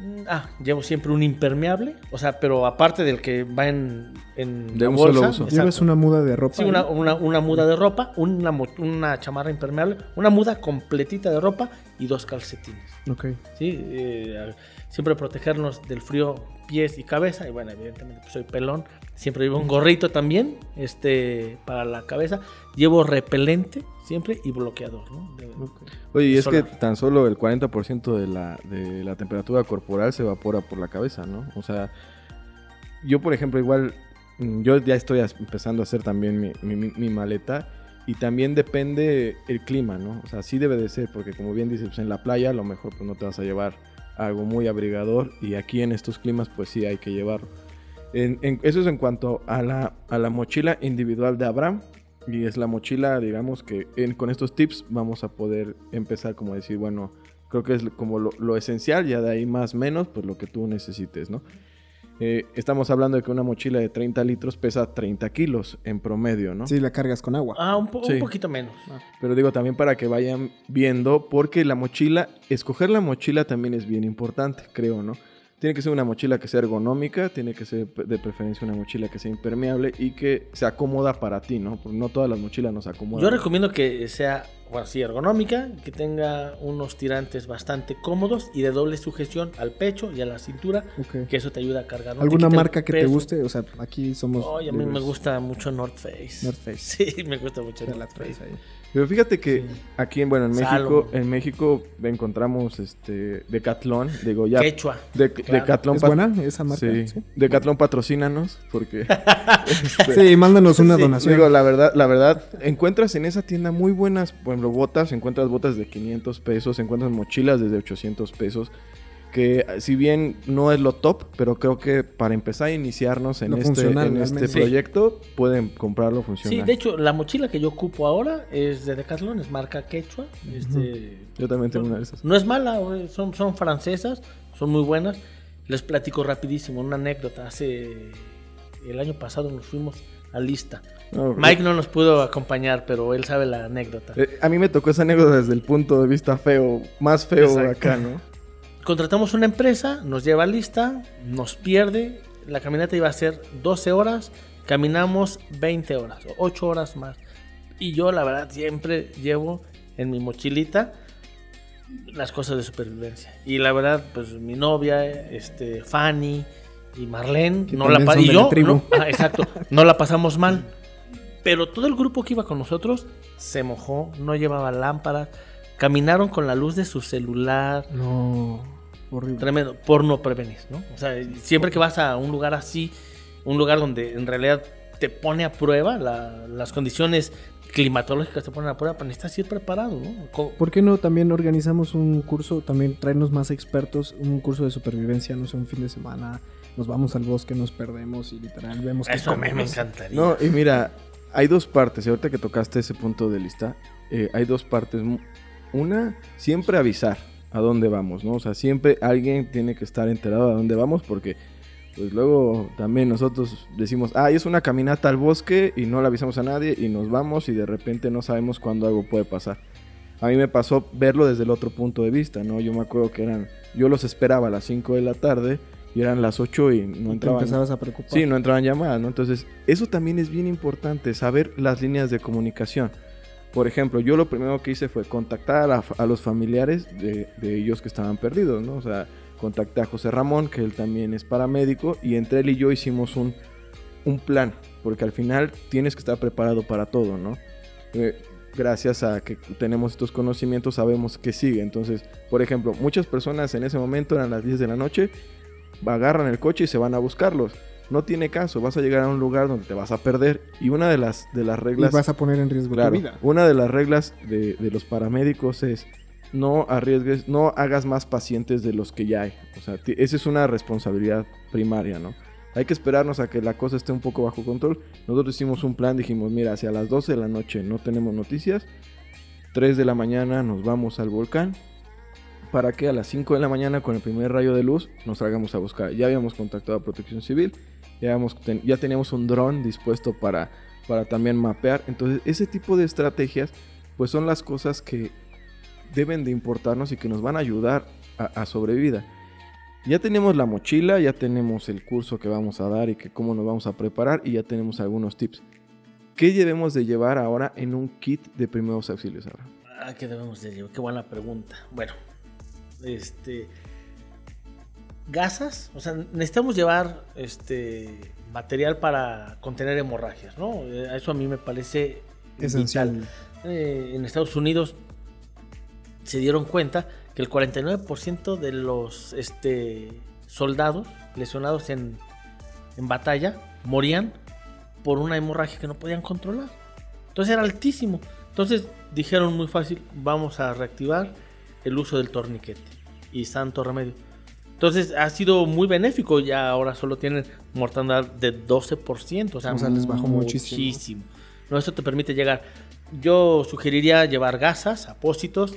Mm, Ah, llevo siempre un impermeable. O sea, pero aparte del que va en, en De la un solo bolsa, uso. exacto. Llevas una muda de ropa. Sí, una, una- una muda de ropa, una, una chamarra impermeable, una muda completita de ropa y dos calcetines. Ok. ¿sí? Eh, siempre protegernos del frío pies y cabeza. Y bueno, evidentemente pues, soy pelón. Siempre llevo un gorrito también este, para la cabeza. Llevo repelente siempre y bloqueador. ¿no? De- Oye, y es que tan solo el 40% de la, de la temperatura corporal se evapora por la cabeza, ¿no? O sea, yo por ejemplo igual, mm, yo ya estoy empezando a hacer también mi- mi maleta y también depende el clima, ¿no? O sea, sí debe de ser, porque como bien dices, pues en la playa a lo mejor pues no te vas a llevar algo muy abrigador y aquí en estos climas pues sí hay que llevarlo. En- en- eso es en cuanto a la, a la mochila individual de Abraham. Y es la mochila, digamos que en- con estos tips vamos a poder empezar como a decir, bueno, creo que es como lo, lo esencial, ya de ahí más menos, pues lo que tú necesites, ¿no? Eh, estamos hablando de que una mochila de 30 litros pesa 30 kilos en promedio, ¿no? Sí, la cargas con agua. Ah, un, po- Sí. un poquito menos. Pero digo también para que vayan viendo, porque la mochila, escoger la mochila también es bien importante, creo, ¿no? Tiene que ser una mochila que sea ergonómica, tiene que ser de preferencia una mochila que sea impermeable y que se acomoda para ti, ¿no? Porque no todas las mochilas nos acomodan. Yo recomiendo que sea, bueno, sí, ergonómica, que tenga unos tirantes bastante cómodos y de doble sujeción al pecho y a la cintura, que eso te ayuda a cargar. ¿Alguna marca que te guste? O sea, aquí somos. Oye, a mí me gusta mucho North Face. North Face. *laughs* Sí, me gusta mucho North Face. ahí. Pero fíjate que Sí. aquí, en- bueno, en México, en México encontramos este Decathlon, digo ya. Quechua. De, claro. Decathlon ¿Es buena esa marca? Sí. Sí. Decathlon patrocínanos porque *laughs* Sí, mándanos una Sí, donación. Digo, la verdad, la verdad, encuentras en esa tienda muy buenas, por ejemplo, botas, encuentras botas de 500 pesos, encuentras mochilas desde 800 pesos, que si bien no es lo top, pero creo que para empezar a iniciarnos en Lo este, en este. Sí. proyecto, pueden comprarlo funcional. Sí, de hecho, la mochila que yo ocupo ahora es de Decathlon, es marca Quechua. Este, Yo también tengo una de esas. No es mala, son, son francesas, son muy buenas. Les platico rapidísimo una anécdota. Hace el año pasado nos fuimos a lista. No, Mike no nos pudo acompañar, pero él sabe la anécdota. eh, a mí me tocó esa anécdota desde el punto de vista feo, más feo Exacto. acá, ¿no? Contratamos una empresa, nos lleva lista, nos pierde. La caminata iba a ser 12 horas, caminamos 20 horas, 8 horas más. Y yo, la verdad, siempre llevo en mi mochilita las cosas de supervivencia. Y la verdad, pues mi novia, este, Fanny y Marlene, Que no la pa- y la yo, tribu. no, ah, *laughs* exacto, no la pasamos mal. Pero todo el grupo que iba con nosotros se mojó, no llevaba lámparas, caminaron con la luz de su celular, No, horrible. Tremendo, por no prevenir, ¿no? O sea, siempre que vas a un lugar así, un lugar donde en realidad te pone a prueba, la- las condiciones climatológicas te ponen a prueba, pues necesitas ir preparado, ¿no? ¿Por qué no también organizamos un curso, también traernos más expertos, un curso de supervivencia, no sé, un fin de semana, nos vamos al bosque, nos perdemos y literal vemos que Eso me encantaría. No, y mira, hay dos partes. Y ahorita que tocaste ese punto de lista, eh, hay dos partes. Una, siempre avisar a dónde vamos, ¿no? O sea, siempre alguien tiene que estar enterado a dónde vamos porque, pues luego también nosotros decimos, ah, es una caminata al bosque y no le avisamos a nadie y nos vamos y de repente no sabemos cuándo algo puede pasar. A mí me pasó verlo desde el otro punto de vista, ¿no? Yo me acuerdo que eran, yo los esperaba a las 5 de la tarde y eran las 8 y no Y te entraban. empezabas a preocupar. Sí, no entraban llamadas, ¿no? Entonces, eso también es bien importante, saber las líneas de comunicación. Por ejemplo, yo lo primero que hice fue contactar a, los familiares de, de ellos que estaban perdidos, ¿no? O sea, contacté a José Ramón, que él también es paramédico, y entre él y yo hicimos un, un plan, porque al final tienes que estar preparado para todo, ¿no? Eh, gracias a que tenemos estos conocimientos sabemos qué sigue. Entonces, por ejemplo, muchas personas en ese momento eran las 10 de la noche, agarran el coche y se van a buscarlos. No tiene caso, vas a llegar a un lugar donde te vas a perder y una de las, de las Y reglas... vas a poner en riesgo Claro, tu vida. una de las reglas de, de los paramédicos es no arriesgues, no hagas más pacientes de los que ya hay. O sea, esa es una responsabilidad primaria, ¿no? Hay que esperarnos a que la cosa esté un poco bajo control. Nosotros hicimos un plan, dijimos, mira, hacia las 12 de la noche no tenemos noticias, 3 de la mañana nos vamos al volcán, para que a las 5 de la mañana con el primer rayo de luz nos salgamos a buscar. Ya habíamos contactado a Protección Civil, ya, ten- ya teníamos un dron dispuesto para, para también mapear. Entonces, ese tipo de estrategias, pues son las cosas que deben de importarnos y que nos van a ayudar a, a. Ya tenemos la mochila, ya tenemos el curso que vamos a dar y que cómo nos vamos a preparar y ya tenemos algunos tips. ¿Qué debemos de llevar ahora en un kit de primeros auxilios ahora? Ah, ¿qué debemos de llevar? Qué buena pregunta. Bueno, este. Gasas, o sea, necesitamos llevar este material para contener hemorragias, ¿no? Eh, Eso a mí me parece Esencial. Eh, en Estados Unidos se dieron cuenta que el 49% de los este, soldados lesionados en, en batalla morían por una hemorragia que no podían controlar. Entonces era altísimo. Entonces dijeron muy fácil, vamos a reactivar el uso del torniquete. Y santo remedio. Entonces ha sido muy benéfico. Ya ahora solo tienen mortandad de 12%. O sea, O sea, les bajó muchísimo. muchísimo. No, esto te permite llegar. Yo sugeriría llevar gasas, apósitos,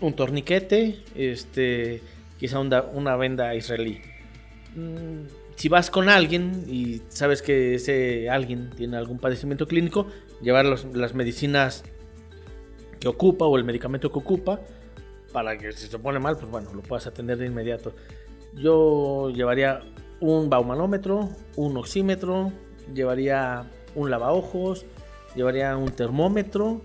un torniquete, este, quizá una, una venda israelí. Mm, Si vas con alguien y sabes que ese alguien tiene algún padecimiento clínico, llevar los- las medicinas que ocupa o el medicamento que ocupa para que si se pone mal, pues bueno, lo puedas atender de inmediato. Yo llevaría un baumanómetro, un oxímetro, llevaría un lavaojos, llevaría un termómetro.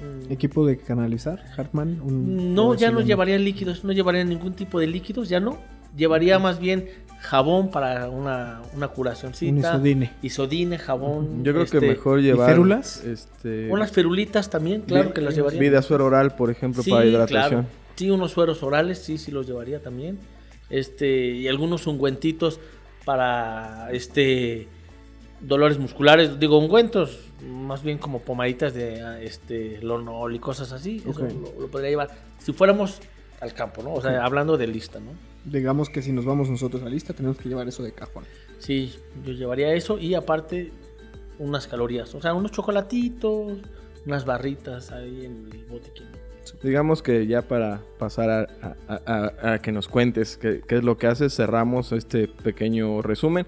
mm, Equipo de canalizar, Hartman. un- no, ya no llevaría líquidos, no llevaría ningún tipo de líquidos, ya no. Llevaría más bien jabón para una, una Un curacióncita. isodine. Isodine, jabón. Yo creo que este, mejor llevar... férulas? Este, Unas ferulitas también, claro que las llevaría. Vida suero oral, por ejemplo, Sí, para hidratación. claro. Sí, unos sueros orales, sí, sí los llevaría también. Este, y algunos ungüentitos para este dolores musculares, digo ungüentos, más bien como pomaditas de este lonol y cosas así, eso Ok. lo, lo podría llevar. Si fuéramos al campo, ¿no? O sea, hablando de lista, ¿no? Digamos que si nos vamos nosotros a lista, tenemos que llevar eso de cajón. Sí, yo llevaría eso y aparte unas calorías, o sea, unos chocolatitos, unas barritas ahí en el botiquín. Digamos que ya para pasar a, a- a- a que nos cuentes qué, qué es lo que haces, cerramos este pequeño resumen.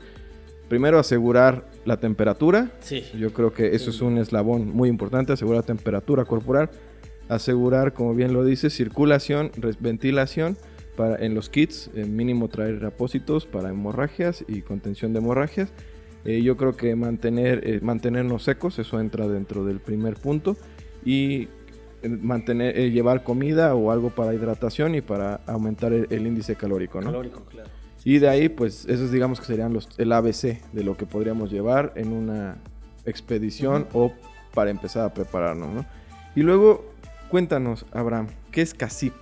Primero asegurar la temperatura. Sí. Yo creo que eso Sí. es un eslabón muy importante, asegurar temperatura corporal. Asegurar, como bien lo dice, circulación, ventilación para, en los kits. eh, mínimo traer apósitos para hemorragias y contención de hemorragias. Eh, yo creo que mantener, eh, mantenernos secos, eso entra dentro del primer punto. Y mantener, eh, llevar comida o algo para hidratación y para aumentar el, el índice calórico, ¿no? Calórico, claro. Y de ahí, pues, esos digamos que serían los, el ABC de lo que podríamos llevar en una expedición o para empezar a prepararnos, ¿no? Y luego, cuéntanos, Abraham, ¿qué es CACIP?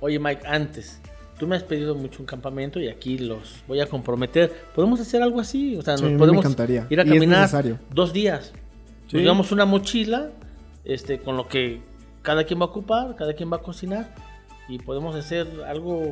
Oye, Mike, antes, tú me has pedido mucho un campamento y aquí los voy a comprometer. ¿Podemos hacer algo así? O sea, Sí, nos me podemos encantaría. ir a Y es caminar dos días. Sí. Nos llevamos una mochila este, con lo que cada quien va a ocupar, cada quien va a cocinar y podemos hacer algo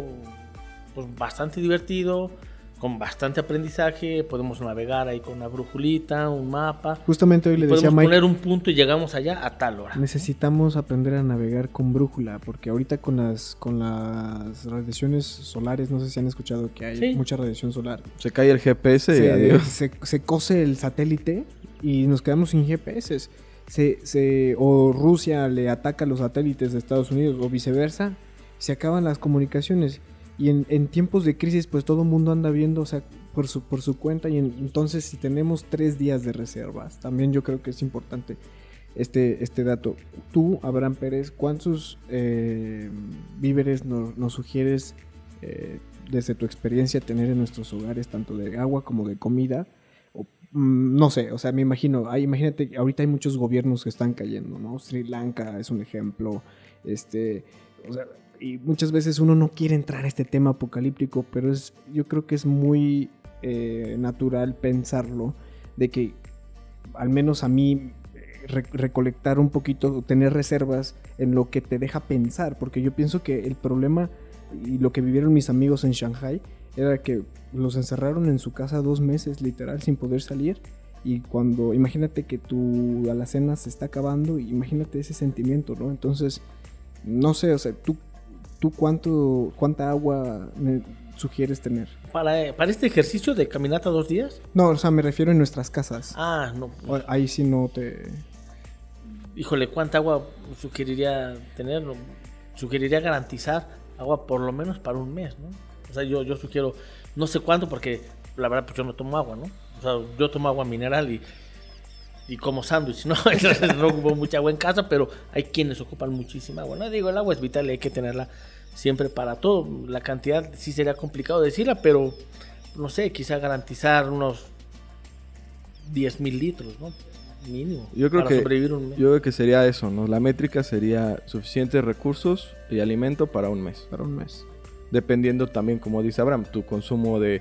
pues, bastante divertido, con bastante aprendizaje. Podemos navegar ahí con una brujulita, un mapa. Justamente hoy le decía a Podemos Mike, poner un punto y llegamos allá a tal hora. necesitamos aprender a navegar con brújula, porque ahorita con las con las radiaciones solares, no sé si han escuchado que hay Sí. mucha radiación solar. Se cae el GPS y se, adiós. se, se cose el satélite y nos quedamos sin GPS. Se, se, o Rusia le ataca los satélites de Estados Unidos o viceversa, se acaban las comunicaciones. Y en, en tiempos de crisis, pues todo el mundo anda viendo, o sea, por su, por su cuenta. Y en- entonces, si tenemos tres días de reservas, también yo creo que es importante este, este dato. Tú, Abraham Pérez, ¿cuántos eh, víveres nos, nos sugieres eh, desde tu experiencia tener en nuestros hogares, tanto de agua como de comida? Mm, no sé, o sea, me imagino, hay, imagínate, que ahorita hay muchos gobiernos que están cayendo, ¿no? Sri Lanka es un ejemplo, este, o sea, y muchas veces uno no quiere entrar a este tema apocalíptico, pero es, yo creo que es muy eh, natural pensarlo, de que al menos a mí re- recolectar un poquito, tener reservas en lo que te deja pensar, porque yo pienso que el problema y lo que vivieron mis amigos en Shanghai era que los encerraron en su casa dos meses literal sin poder salir y cuando imagínate que tu alacena se está acabando, imagínate ese sentimiento, ¿no? Entonces, no sé, o sea, tú, tú cuánto, cuánta agua me sugieres tener. Para, para este ejercicio de caminata dos días. No, o sea, me refiero en nuestras casas. Ah, no. Ahí sí no te... Híjole, ¿cuánta agua sugeriría tener? Sugeriría garantizar agua por lo menos para un mes, ¿no? O sea, yo, yo sugiero, no sé cuánto, porque la verdad, pues yo no tomo agua, ¿no? O sea, yo tomo agua mineral y, y como sándwich, ¿no? *laughs* Entonces no ocupo mucha agua en casa, pero hay quienes ocupan muchísima agua, ¿no? Digo, el agua es vital y hay que tenerla siempre para todo. La cantidad sí sería complicado decirla, pero no sé, quizá garantizar unos 10 mil litros, ¿no? Mínimo. Yo creo para que sobrevivir un mes. yo creo que sería eso, ¿no? La métrica sería suficientes recursos y alimento para un mes. Para un mes. Dependiendo también, como dice Abraham, tu consumo de,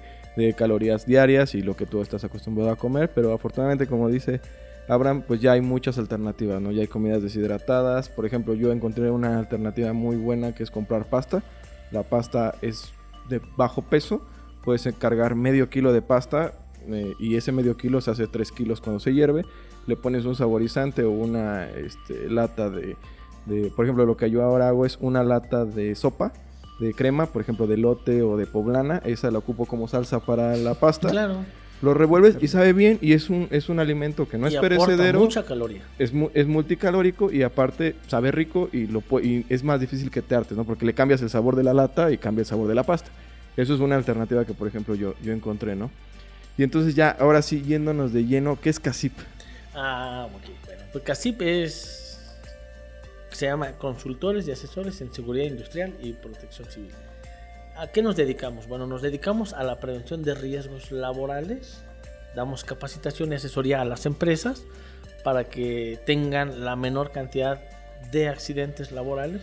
calorías diarias y lo que tú estás acostumbrado a comer. Pero afortunadamente, como dice Abraham, pues ya hay muchas alternativas, ¿no? Ya hay comidas deshidratadas. Por ejemplo, yo encontré una alternativa muy buena que es comprar pasta. La pasta es de bajo peso. Puedes cargar medio kilo de pasta eh, y ese medio kilo se hace 3 kilos cuando se hierve. Le pones un saborizante o una este, lata de, de- Por ejemplo, lo que yo ahora hago es una lata de sopa de crema, por ejemplo, de lote o de poblana. Esa la ocupo como salsa para la pasta. Claro. Lo revuelves y sabe bien y es un, es un alimento que no y es perecedero. mucha caloría. Es, mu- es multicalórico y aparte sabe rico y, lo, y es más difícil que te hartes, ¿no? Porque le cambias el sabor de la lata y cambia el sabor de la pasta. Eso es una alternativa que, por ejemplo, yo, yo encontré, ¿no? Y entonces ya, ahora sí, yéndonos de lleno, ¿qué es CACIP? Ah, ok. Bueno, pues CACIP es. Se llama Consultores y Asesores en Seguridad Industrial y Protección Civil. ¿A qué nos dedicamos? Bueno, nos dedicamos a la prevención de riesgos laborales. Damos capacitación y asesoría a las empresas para que tengan la menor cantidad de accidentes laborales.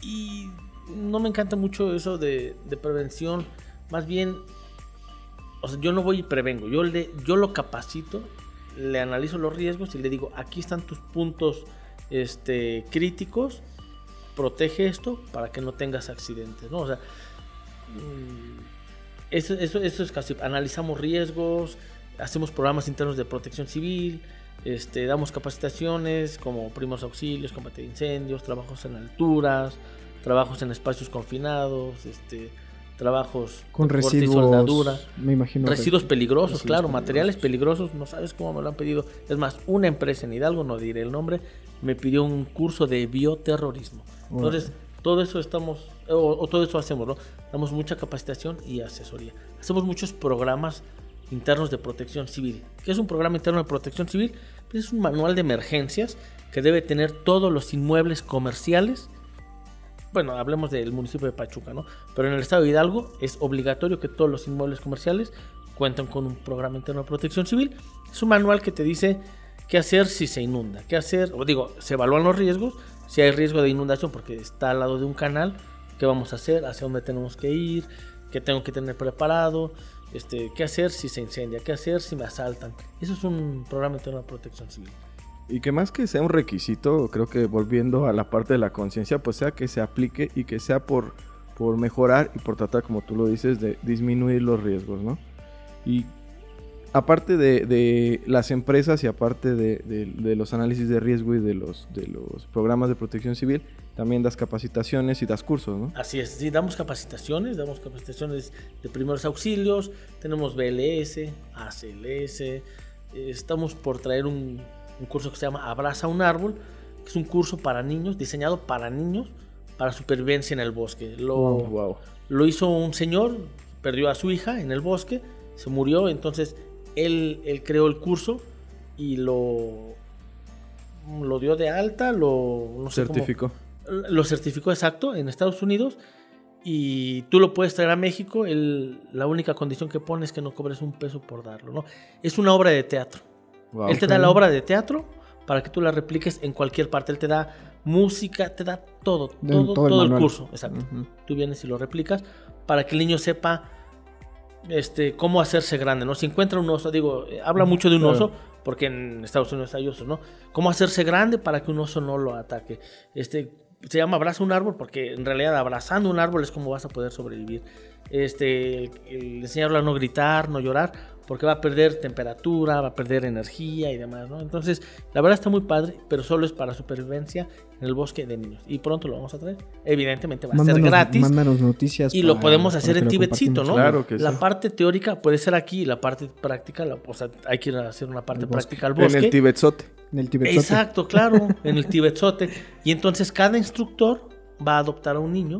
Y no me encanta mucho eso de, de prevención. Más bien, o sea, yo no voy y prevengo. Yo, le, yo lo capacito, le analizo los riesgos y le digo, aquí están tus puntos este, críticos. Protege esto para que no tengas accidentes, ¿no? O sea, mm, eso, eso, es casi. Analizamos riesgos, hacemos programas internos de protección civil, este, damos capacitaciones como primos auxilios, combate de incendios, trabajos en alturas, trabajos en espacios confinados, este, trabajos Con corte y residuos, soldadura. me imagino. Residuos peligrosos, residuos claro, peligrosos. materiales peligrosos, no sabes cómo me lo han pedido. Es más, una empresa en Hidalgo, no diré el nombre, me pidió un curso de bioterrorismo. Entonces, todo eso estamos, o, o todo eso hacemos, ¿no? Damos mucha capacitación y asesoría. Hacemos muchos programas internos de protección civil. ¿Qué es un programa interno de protección civil? Pues es un manual de emergencias que debe tener todos los inmuebles comerciales bueno, hablemos del municipio de Pachuca, ¿no? Pero en el estado de Hidalgo es obligatorio que todos los inmuebles comerciales cuenten con un programa interno de protección civil. Es un manual que te dice qué hacer si se inunda, qué hacer, o digo, se evalúan los riesgos, si hay riesgo de inundación porque está al lado de un canal, qué vamos a hacer, hacia dónde tenemos que ir, qué tengo que tener preparado, este, qué hacer si se incendia, qué hacer si me asaltan. Eso es un programa interno de protección civil. Y que más que sea un requisito, creo que volviendo a la parte de la conciencia, pues sea que se aplique y que sea por, por mejorar y por tratar, como tú lo dices, de disminuir los riesgos, ¿no? Y aparte de, de las empresas y aparte de, de- de los análisis de riesgo y de los, de los programas de protección civil, también das capacitaciones y das cursos, ¿no? Así es, sí, damos capacitaciones, damos capacitaciones de primeros auxilios, tenemos BLS, ACLS, eh, estamos por traer un, un curso que se llama Abraza un árbol, que es un curso para niños, diseñado para niños, para supervivencia en el bosque. Lo, wow. lo hizo un señor, perdió a su hija en el bosque, se murió, entonces él, él creó el curso y lo, lo dio de alta, lo no sé cómo- Certificó. lo certificó exacto en Estados Unidos y tú lo puedes traer a México. el- la única condición que pone es que no cobres un peso por darlo. ¿no? Es una obra de teatro. Wow. Él te da la obra de teatro para que tú la repliques en cualquier parte. Él te da música, te da todo, todo, todo el el, curso. Exacto. Ujú. Tú vienes y lo replicas para que el niño sepa este, cómo hacerse grande, ¿no? Si encuentra un oso, digo, eh, habla mucho de un Claro. oso, porque en Estados Unidos hay osos, ¿no? Cómo hacerse grande para que un oso no lo ataque. Este, se llama abraza un árbol porque en realidad abrazando un árbol es como vas a poder sobrevivir. Este, el, el enseñarlo a no gritar, no llorar, porque va a perder temperatura, va a perder energía y demás, ¿no? Entonces, la verdad está muy padre, pero solo es para supervivencia en el bosque de niños. Y pronto lo vamos a traer. Evidentemente va a ser Mándanos, gratis. mándanos noticias. Y lo podemos hacer en Tibetcito, ¿no? Claro que la sí. parte teórica puede ser aquí, la parte práctica, la- o sea, hay que ir a hacer una parte práctica al En bosque. el Tibetzote. En el Tibetzote. Exacto, claro, en el Tibetzote. Y entonces cada instructor va a adoptar a un niño.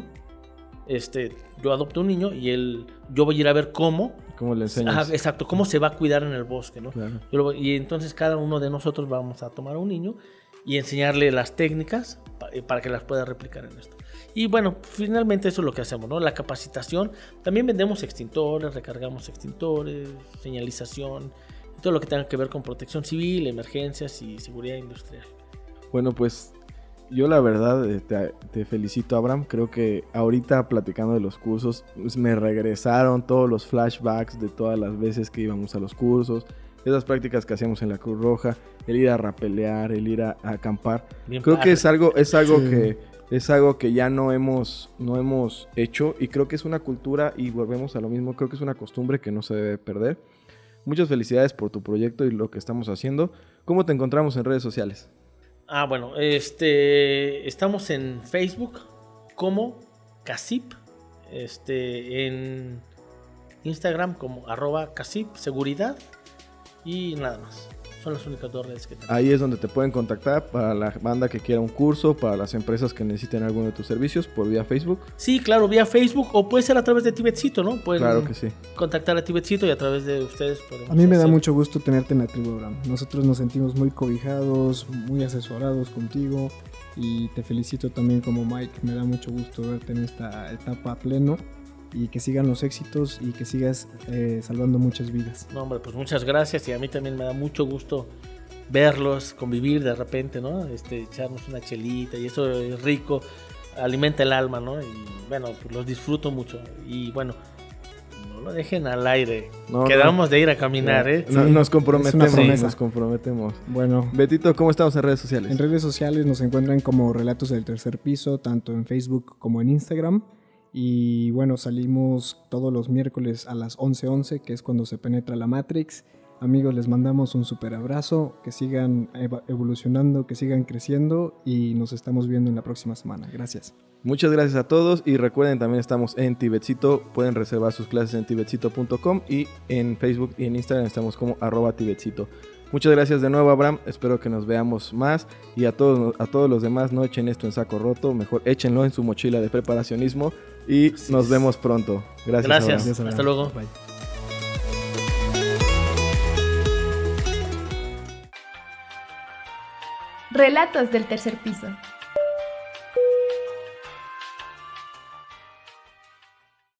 Este, yo adopto un niño y él, yo voy a ir a ver cómo, ¿Cómo le enseñas? Ajá, exacto, cómo se va a cuidar en el bosque, ¿no? Claro. Yo lo voy- y entonces cada uno de nosotros vamos a tomar a un niño y enseñarle las técnicas eh, para que las pueda replicar en esto. Y bueno, finalmente eso es lo que hacemos, ¿no? La capacitación. También vendemos extintores, recargamos extintores, señalización, todo lo que tenga que ver con protección civil, emergencias y seguridad industrial. Bueno, pues yo la verdad eh, te, te felicito, Abraham. Creo que ahorita platicando de los cursos, pues, me regresaron todos los flashbacks de todas las veces que íbamos a los cursos, esas prácticas que hacíamos en la Cruz Roja, el ir a rapelear, el ir a, a acampar. Bien Creo que padre. es algo, es algo Sí. que es algo que ya no hemos, no hemos hecho y creo que es una cultura y volvemos a lo mismo. Creo que es una costumbre que no se debe perder. Muchas felicidades por tu proyecto y lo que estamos haciendo. ¿Cómo te encontramos en redes sociales? Ah, bueno, este, estamos en Facebook como Casip, este, en Instagram como arroba Casip Seguridad y nada más. Son las únicas dos redes que tenemos. Ahí es donde te pueden contactar para la banda que quiera un curso, para las empresas que necesiten alguno de tus servicios por vía Facebook. Sí, claro, vía Facebook o puede ser a través de Tibetcito, ¿no? Pueden Claro que sí. contactar a Tibetcito y a través de ustedes podemos A mí me da mucho gusto tenerte en la tribu, Abraham. Nosotros nos sentimos muy cobijados, muy asesorados contigo y te felicito también como Mike. Me da mucho gusto verte en esta etapa a pleno y que sigan los éxitos y que sigas eh, salvando muchas vidas. No, hombre, pues muchas gracias y a mí también me da mucho gusto verlos, convivir de repente, ¿no? Este, echarnos una chelita y eso es rico, alimenta el alma, ¿no? Y bueno, pues los disfruto mucho y bueno, no lo dejen al aire. No, Quedamos de ir a caminar, ¿eh? No- Sí, nos es comprometemos. Nos comprometemos. Bueno, Betito, ¿cómo estamos en redes sociales? en redes sociales nos encuentran como Relatos del Tercer Piso, tanto en Facebook como en Instagram. Y bueno, salimos todos los miércoles a las 11:11, que es cuando se penetra la Matrix. Amigos, les mandamos un super abrazo, que sigan evolucionando, que sigan creciendo y nos estamos viendo en la próxima semana. Gracias. Muchas gracias a todos y recuerden también estamos en Tibetcito, pueden reservar sus clases en tibetcito.com y en Facebook y en Instagram estamos como arroba tibetcito. Muchas gracias de nuevo Abraham, espero que nos veamos más y a todos, a todos los demás no echen esto en saco roto, mejor échenlo en su mochila de preparacionismo y nos vemos pronto. Gracias. Gracias. Abraham. Hasta luego. Bye. Relatos del tercer piso.